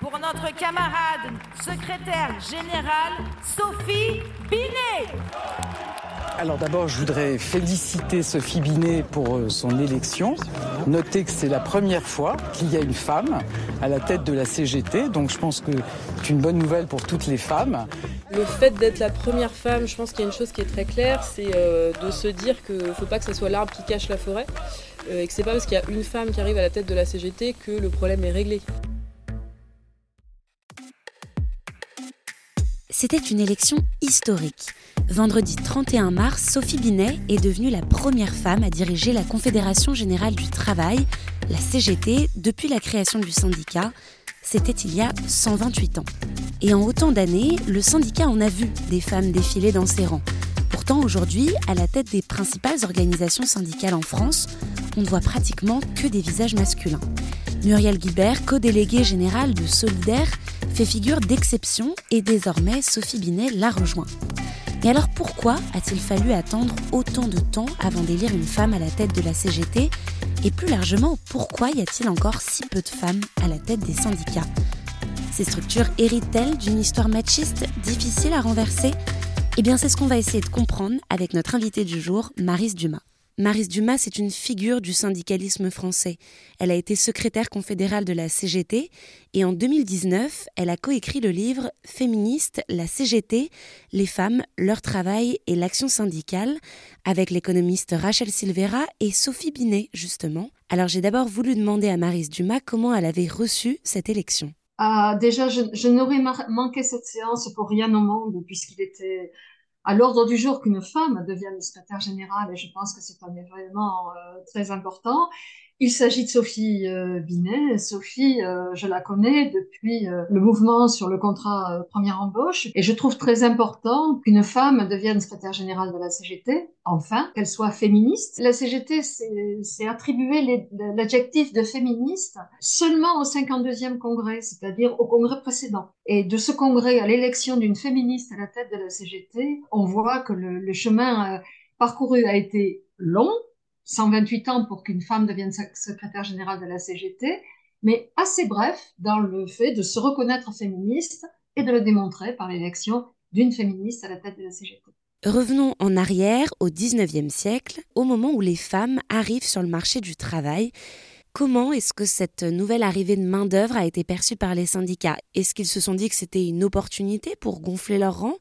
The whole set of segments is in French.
Pour notre camarade secrétaire générale Sophie Binet. Alors d'abord, je voudrais féliciter Sophie Binet pour euh, son élection. Notez que c'est la première fois qu'il y a une femme à la tête de la CGT, donc je pense que c'est une bonne nouvelle pour toutes les femmes. Le fait d'être la première femme, je pense qu'il y a une chose qui est très claire, c'est euh, de se dire qu'il ne faut pas que ce soit l'arbre qui cache la forêt, euh, et que c'est pas parce qu'il y a une femme qui arrive à la tête de la CGT que le problème est réglé. C'était une élection historique. Vendredi 31 mars, Sophie Binet est devenue la première femme à diriger la Confédération générale du travail, la CGT, depuis la création du syndicat. C'était il y a 128 ans. Et en autant d'années, le syndicat en a vu des femmes défiler dans ses rangs. Pourtant, aujourd'hui, à la tête des principales organisations syndicales en France, on ne voit pratiquement que des visages masculins. Muriel Guibert, co-déléguée générale de Solidaire, fait figure d'exception et désormais Sophie Binet la rejoint. Et alors pourquoi a-t-il fallu attendre autant de temps avant d'élire une femme à la tête de la CGT Et plus largement, pourquoi y a-t-il encore si peu de femmes à la tête des syndicats? Ces structures héritent-elles d'une histoire machiste difficile à renverser? Eh bien c'est ce qu'on va essayer de comprendre avec notre invitée du jour, Marise Dumas. Marise Dumas est une figure du syndicalisme français. Elle a été secrétaire confédérale de la CGT et en 2019, elle a coécrit le livre Féministe, la CGT, les femmes, leur travail et l'action syndicale avec l'économiste Rachel Silvera et Sophie Binet, justement. Alors j'ai d'abord voulu demander à Marise Dumas comment elle avait reçu cette élection. Ah, déjà, je, n'aurais manqué cette séance pour rien au monde, puisqu'il était à l'ordre du jour qu'une femme devienne secrétaire générale, et je pense que c'est un événement euh, très important. Il s'agit de Sophie euh, Binet. Sophie, euh, je la connais depuis euh, le mouvement sur le contrat première embauche, et je trouve très important qu'une femme devienne secrétaire générale de la CGT, enfin, qu'elle soit féministe. La CGT s'est attribué l'adjectif de féministe seulement au 52e congrès, c'est-à-dire au congrès précédent. Et de ce congrès à l'élection d'une féministe à la tête de la CGT, on voit que le, chemin parcouru a été long, 128 ans pour qu'une femme devienne sec- secrétaire générale de la CGT, mais assez bref dans le fait de se reconnaître féministe et de le démontrer par l'élection d'une féministe à la tête de la CGT. Revenons en arrière au 19e siècle, au moment où les femmes arrivent sur le marché du travail. Comment est-ce que cette nouvelle arrivée de main-d'œuvre a été perçue par les syndicats? Est-ce qu'ils se sont dit que c'était une opportunité pour gonfler leur rang?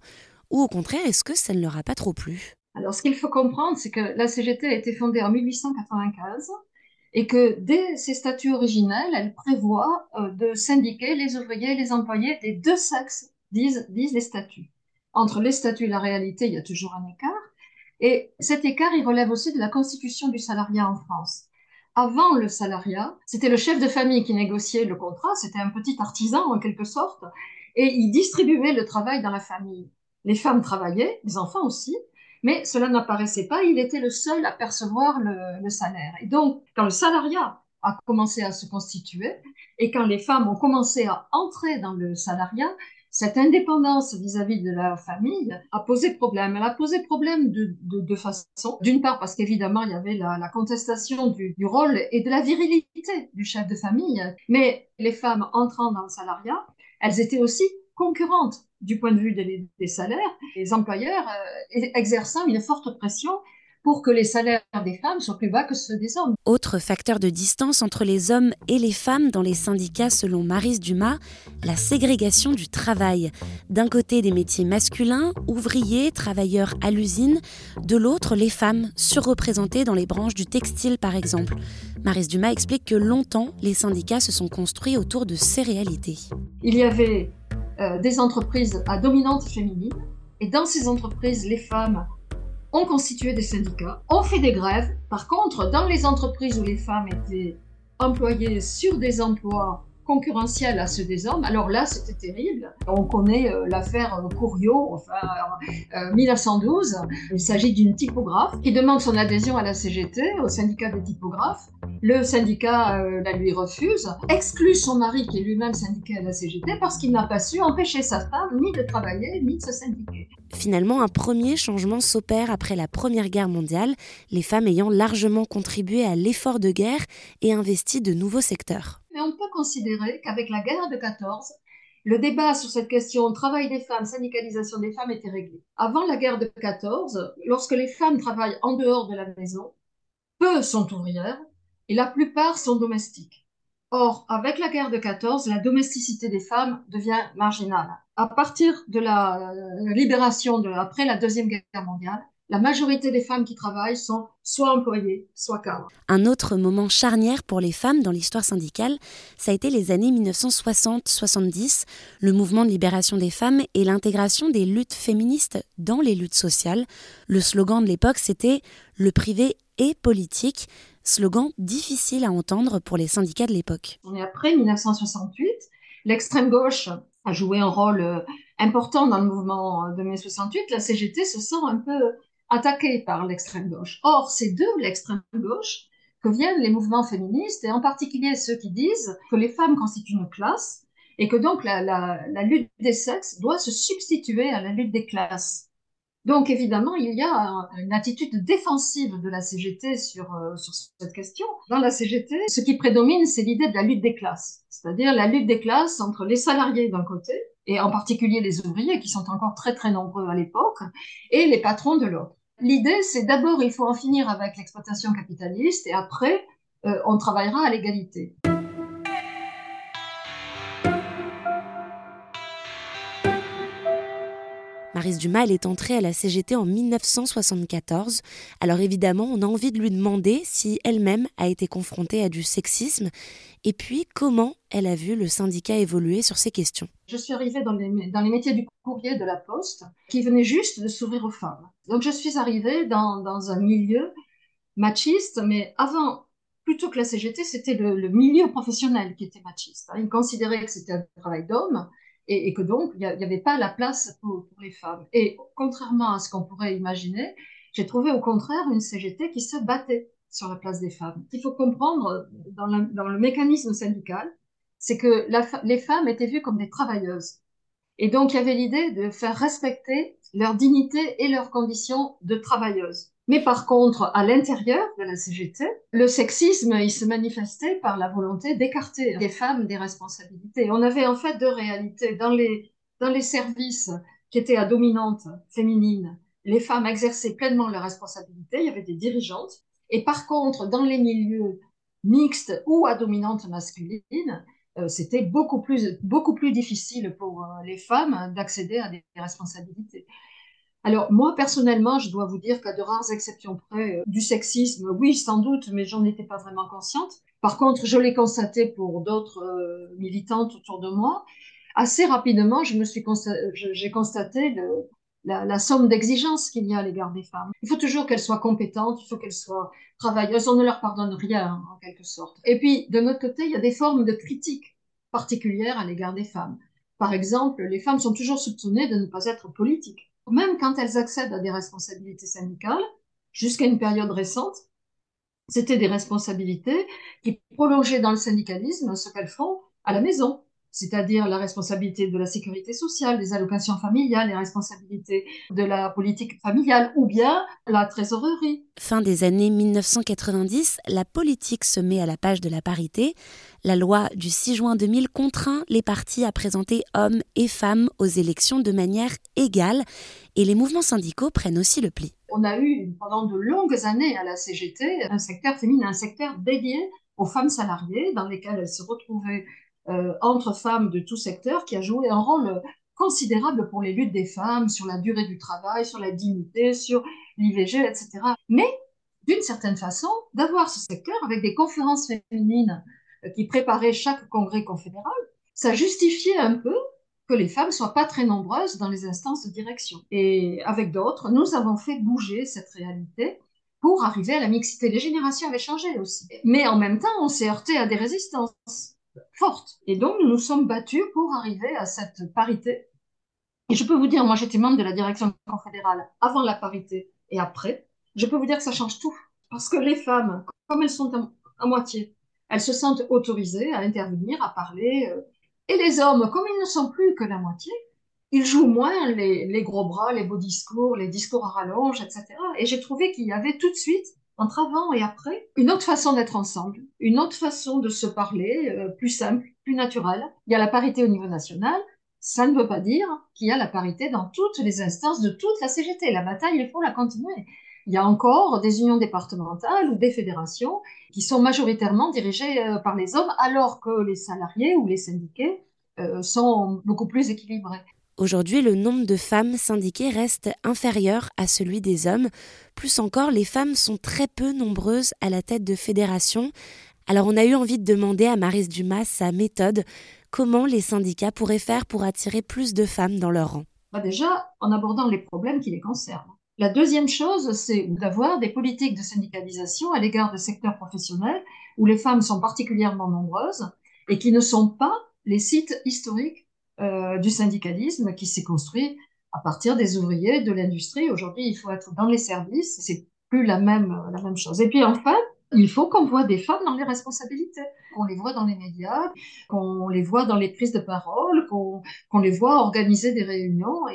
Ou au contraire, est-ce que ça ne leur a pas trop plu? Alors, ce qu'il faut comprendre, c'est que la CGT a été fondée en 1895 et que dès ses statuts originels, elle prévoit euh, de syndiquer les ouvriers et les employés des deux sexes, disent, disent les statuts. Entre les statuts et la réalité, il y a toujours un écart. Et cet écart, il relève aussi de la constitution du salariat en France. Avant le salariat, c'était le chef de famille qui négociait le contrat, c'était un petit artisan en quelque sorte, et il distribuait le travail dans la famille. Les femmes travaillaient, les enfants aussi, mais cela n'apparaissait pas, il était le seul à percevoir le, salaire. Et donc, quand le salariat a commencé à se constituer, et quand les femmes ont commencé à entrer dans le salariat, cette indépendance vis-à-vis de la famille a posé problème. Elle a posé problème de, de, de façon, d'une part parce qu'évidemment il y avait la, contestation du, rôle et de la virilité du chef de famille, mais les femmes entrant dans le salariat, elles étaient aussi concurrentes du point de vue des, des salaires, les employeurs euh, exerçant une forte pression pour que les salaires des femmes soient plus bas que ceux des hommes. Autre facteur de distance entre les hommes et les femmes dans les syndicats selon Marise Dumas, la ségrégation du travail. D'un côté des métiers masculins, ouvriers, travailleurs à l'usine, de l'autre les femmes, surreprésentées dans les branches du textile par exemple. Marise Dumas explique que longtemps les syndicats se sont construits autour de ces réalités. Il y avait euh, des entreprises à dominante féminine et dans ces entreprises les femmes ont constitué des syndicats, ont fait des grèves. Par contre, dans les entreprises où les femmes étaient employées sur des emplois concurrentiel à ceux des hommes. Alors là, c'était terrible. On connaît euh, l'affaire euh, Couriot, enfin, 1912. Euh, Il s'agit d'une typographe qui demande son adhésion à la CGT, au syndicat des typographes. Le syndicat la lui refuse, exclut son mari qui est lui-même syndiqué à la CGT parce qu'il n'a pas su empêcher sa femme ni de travailler ni de se syndiquer. Finalement, un premier changement s'opère après la Première Guerre mondiale, les femmes ayant largement contribué à l'effort de guerre et investi de nouveaux secteurs on peut considérer qu'avec la guerre de 14, le débat sur cette question travail des femmes, syndicalisation des femmes était réglé. Avant la guerre de 14, lorsque les femmes travaillent en dehors de la maison, peu sont ouvrières et la plupart sont domestiques. Or, avec la guerre de 14, la domesticité des femmes devient marginale. À partir de la libération de, après la Deuxième Guerre mondiale, la majorité des femmes qui travaillent sont soit employées, soit cadres. Un autre moment charnière pour les femmes dans l'histoire syndicale, ça a été les années 1960-70, le mouvement de libération des femmes et l'intégration des luttes féministes dans les luttes sociales. Le slogan de l'époque, c'était Le privé et politique, slogan difficile à entendre pour les syndicats de l'époque. On est après 1968, l'extrême gauche a joué un rôle euh, important dans le mouvement de mai 68, la CGT se sent un peu attaqués par l'extrême gauche. Or, c'est de l'extrême gauche que viennent les mouvements féministes, et en particulier ceux qui disent que les femmes constituent une classe, et que donc la, lutte des sexes doit se substituer à la lutte des classes. Donc évidemment, il y a une attitude défensive de la CGT sur, euh, sur cette question. Dans la CGT, ce qui prédomine, c'est l'idée de la lutte des classes, c'est-à-dire la lutte des classes entre les salariés d'un côté, et en particulier les ouvriers, qui sont encore très très nombreux à l'époque, et les patrons de l'autre. L'idée, c'est d'abord, il faut en finir avec l'exploitation capitaliste et après, euh, on travaillera à l'égalité. Marise Dumas, elle est entrée à la CGT en 1974. Alors évidemment, on a envie de lui demander si elle-même a été confrontée à du sexisme et puis comment elle a vu le syndicat évoluer sur ces questions. Je suis arrivée dans les, métiers du courrier de la Poste qui venait juste de s'ouvrir aux femmes. Donc je suis arrivée dans, un milieu machiste, mais avant plutôt que la CGT, c'était le, milieu professionnel qui était machiste. Hein. Ils considéraient que c'était un travail d'homme et, que donc il n'y avait pas la place pour, les femmes. Et contrairement à ce qu'on pourrait imaginer, j'ai trouvé au contraire une CGT qui se battait sur la place des femmes. Il faut comprendre dans, le mécanisme syndical, c'est que les femmes étaient vues comme des travailleuses. Et donc, il y avait l'idée de faire respecter leur dignité et leurs conditions de travailleuses. Mais par contre, à l'intérieur de la CGT, le sexisme, il se manifestait par la volonté d'écarter les femmes des responsabilités. On avait en fait deux réalités. Dans les, dans les services qui étaient à dominante féminine, les femmes exerçaient pleinement leurs responsabilités. Il y avait des dirigeantes. Et par contre, dans les milieux mixtes ou à dominante masculine, euh, c'était beaucoup plus, beaucoup plus difficile pour euh, les femmes d'accéder à des responsabilités. Alors moi personnellement, je dois vous dire qu'à de rares exceptions près, euh, du sexisme, oui sans doute, mais j'en étais pas vraiment consciente. Par contre, je l'ai constaté pour d'autres euh, militantes autour de moi. Assez rapidement, je me suis j'ai constaté la, somme d'exigences qu'il y a à l'égard des femmes. Il faut toujours qu'elles soient compétentes, il faut qu'elles soient travailleuses. On ne leur pardonne rien, hein, en quelque sorte. Et puis, de notre côté, il y a des formes de critiques particulières à l'égard des femmes. Par exemple, les femmes sont toujours soupçonnées de ne pas être politiques même quand elles accèdent à des responsabilités syndicales, jusqu'à une période récente, c'était des responsabilités qui prolongeaient dans le syndicalisme ce qu'elles font à la maison, c'est-à-dire la responsabilité de la sécurité sociale, des allocations familiales, les responsabilités de la politique familiale ou bien la trésorerie. Fin des années 1990, la politique se met à la page de la parité. La loi du 6 juin 2000 contraint les partis à présenter hommes et femmes aux élections de manière égale et les mouvements syndicaux prennent aussi le pli. On a eu pendant de longues années à la CGT un secteur féminin, un secteur dédié aux femmes salariées dans lesquelles elles se retrouvaient euh, entre femmes de tout secteur qui a joué un rôle considérable pour les luttes des femmes sur la durée du travail, sur la dignité, sur l'IVG, etc. Mais d'une certaine façon, d'avoir ce secteur avec des conférences féminines qui préparaient chaque congrès confédéral, ça justifiait un peu que les femmes soient pas très nombreuses dans les instances de direction. Et avec d'autres, nous avons fait bouger cette réalité pour arriver à la mixité. Les générations avaient changé aussi. Mais en même temps, on s'est heurté à des résistances fortes. Et donc, nous nous sommes battus pour arriver à cette parité. Et je peux vous dire, moi j'étais membre de la direction confédérale avant la parité et après. Je peux vous dire que ça change tout. Parce que les femmes, comme elles sont à, moitié, elles se sentent autorisées à intervenir, à parler. Euh, et les hommes, comme ils ne sont plus que la moitié, ils jouent moins les, gros bras, les beaux discours, les discours à rallonge, etc. Et j'ai trouvé qu'il y avait tout de suite, entre avant et après, une autre façon d'être ensemble, une autre façon de se parler, euh, plus simple, plus naturelle. Il y a la parité au niveau national. Ça ne veut pas dire qu'il y a la parité dans toutes les instances de toute la CGT. La bataille, il faut la continuer. Il y a encore des unions départementales ou des fédérations qui sont majoritairement dirigées euh, par les hommes, alors que les salariés ou les syndiqués euh, sont beaucoup plus équilibrés. Aujourd'hui, le nombre de femmes syndiquées reste inférieur à celui des hommes. Plus encore, les femmes sont très peu nombreuses à la tête de fédérations. Alors on a eu envie de demander à Marise Dumas sa méthode, comment les syndicats pourraient faire pour attirer plus de femmes dans leur rang? Bah, déjà, en abordant les problèmes qui les concernent. La deuxième chose, c'est d'avoir des politiques de syndicalisation à l'égard de secteurs professionnels où les femmes sont particulièrement nombreuses et qui ne sont pas les sites historiques euh, du syndicalisme qui s'est construit à partir des ouvriers de l'industrie. Aujourd'hui, il faut être dans les services, c'est plus la même, la même chose. Et puis enfin, il faut qu'on voit des femmes dans les responsabilités, qu'on les voit dans les médias, qu'on les voit dans les prises de parole, qu'on les voit organiser des réunions.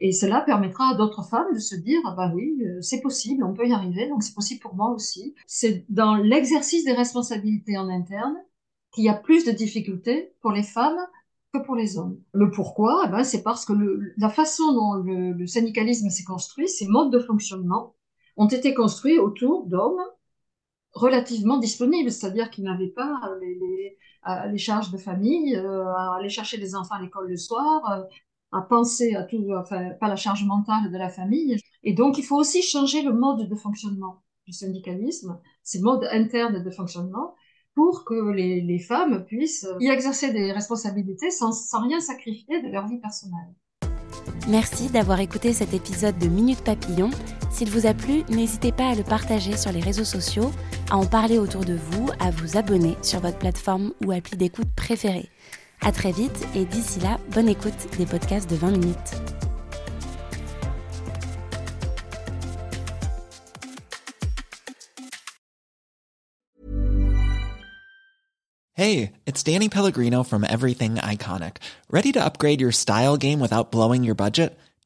Et, cela permettra à d'autres femmes de se dire, ah bah oui, euh, c'est possible, on peut y arriver, donc c'est possible pour moi aussi. C'est dans l'exercice des responsabilités en interne qu'il y a plus de difficultés pour les femmes que pour les hommes. Le pourquoi, eh ben, c'est parce que la façon dont le, syndicalisme s'est construit, ses modes de fonctionnement, ont été construits autour d'hommes relativement disponibles, c'est-à-dire qu'ils n'avaient pas les, les, charges de famille, euh, à aller chercher des enfants à l'école le soir, euh, à penser à tout, enfin, pas la charge mentale de la famille. Et donc, il faut aussi changer le mode de fonctionnement du syndicalisme, ces modes internes de fonctionnement, pour que les, femmes puissent y exercer des responsabilités sans, sans rien sacrifier de leur vie personnelle. Merci d'avoir écouté cet épisode de Minute Papillon. S'il vous a plu, n'hésitez pas à le partager sur les réseaux sociaux, à en parler autour de vous, à vous abonner sur votre plateforme ou appli d'écoute préférée. À très vite et d'ici là, bonne écoute des podcasts de 20 minutes. Hey, it's Danny Pellegrino from Everything Iconic. Ready to upgrade your style game without blowing your budget?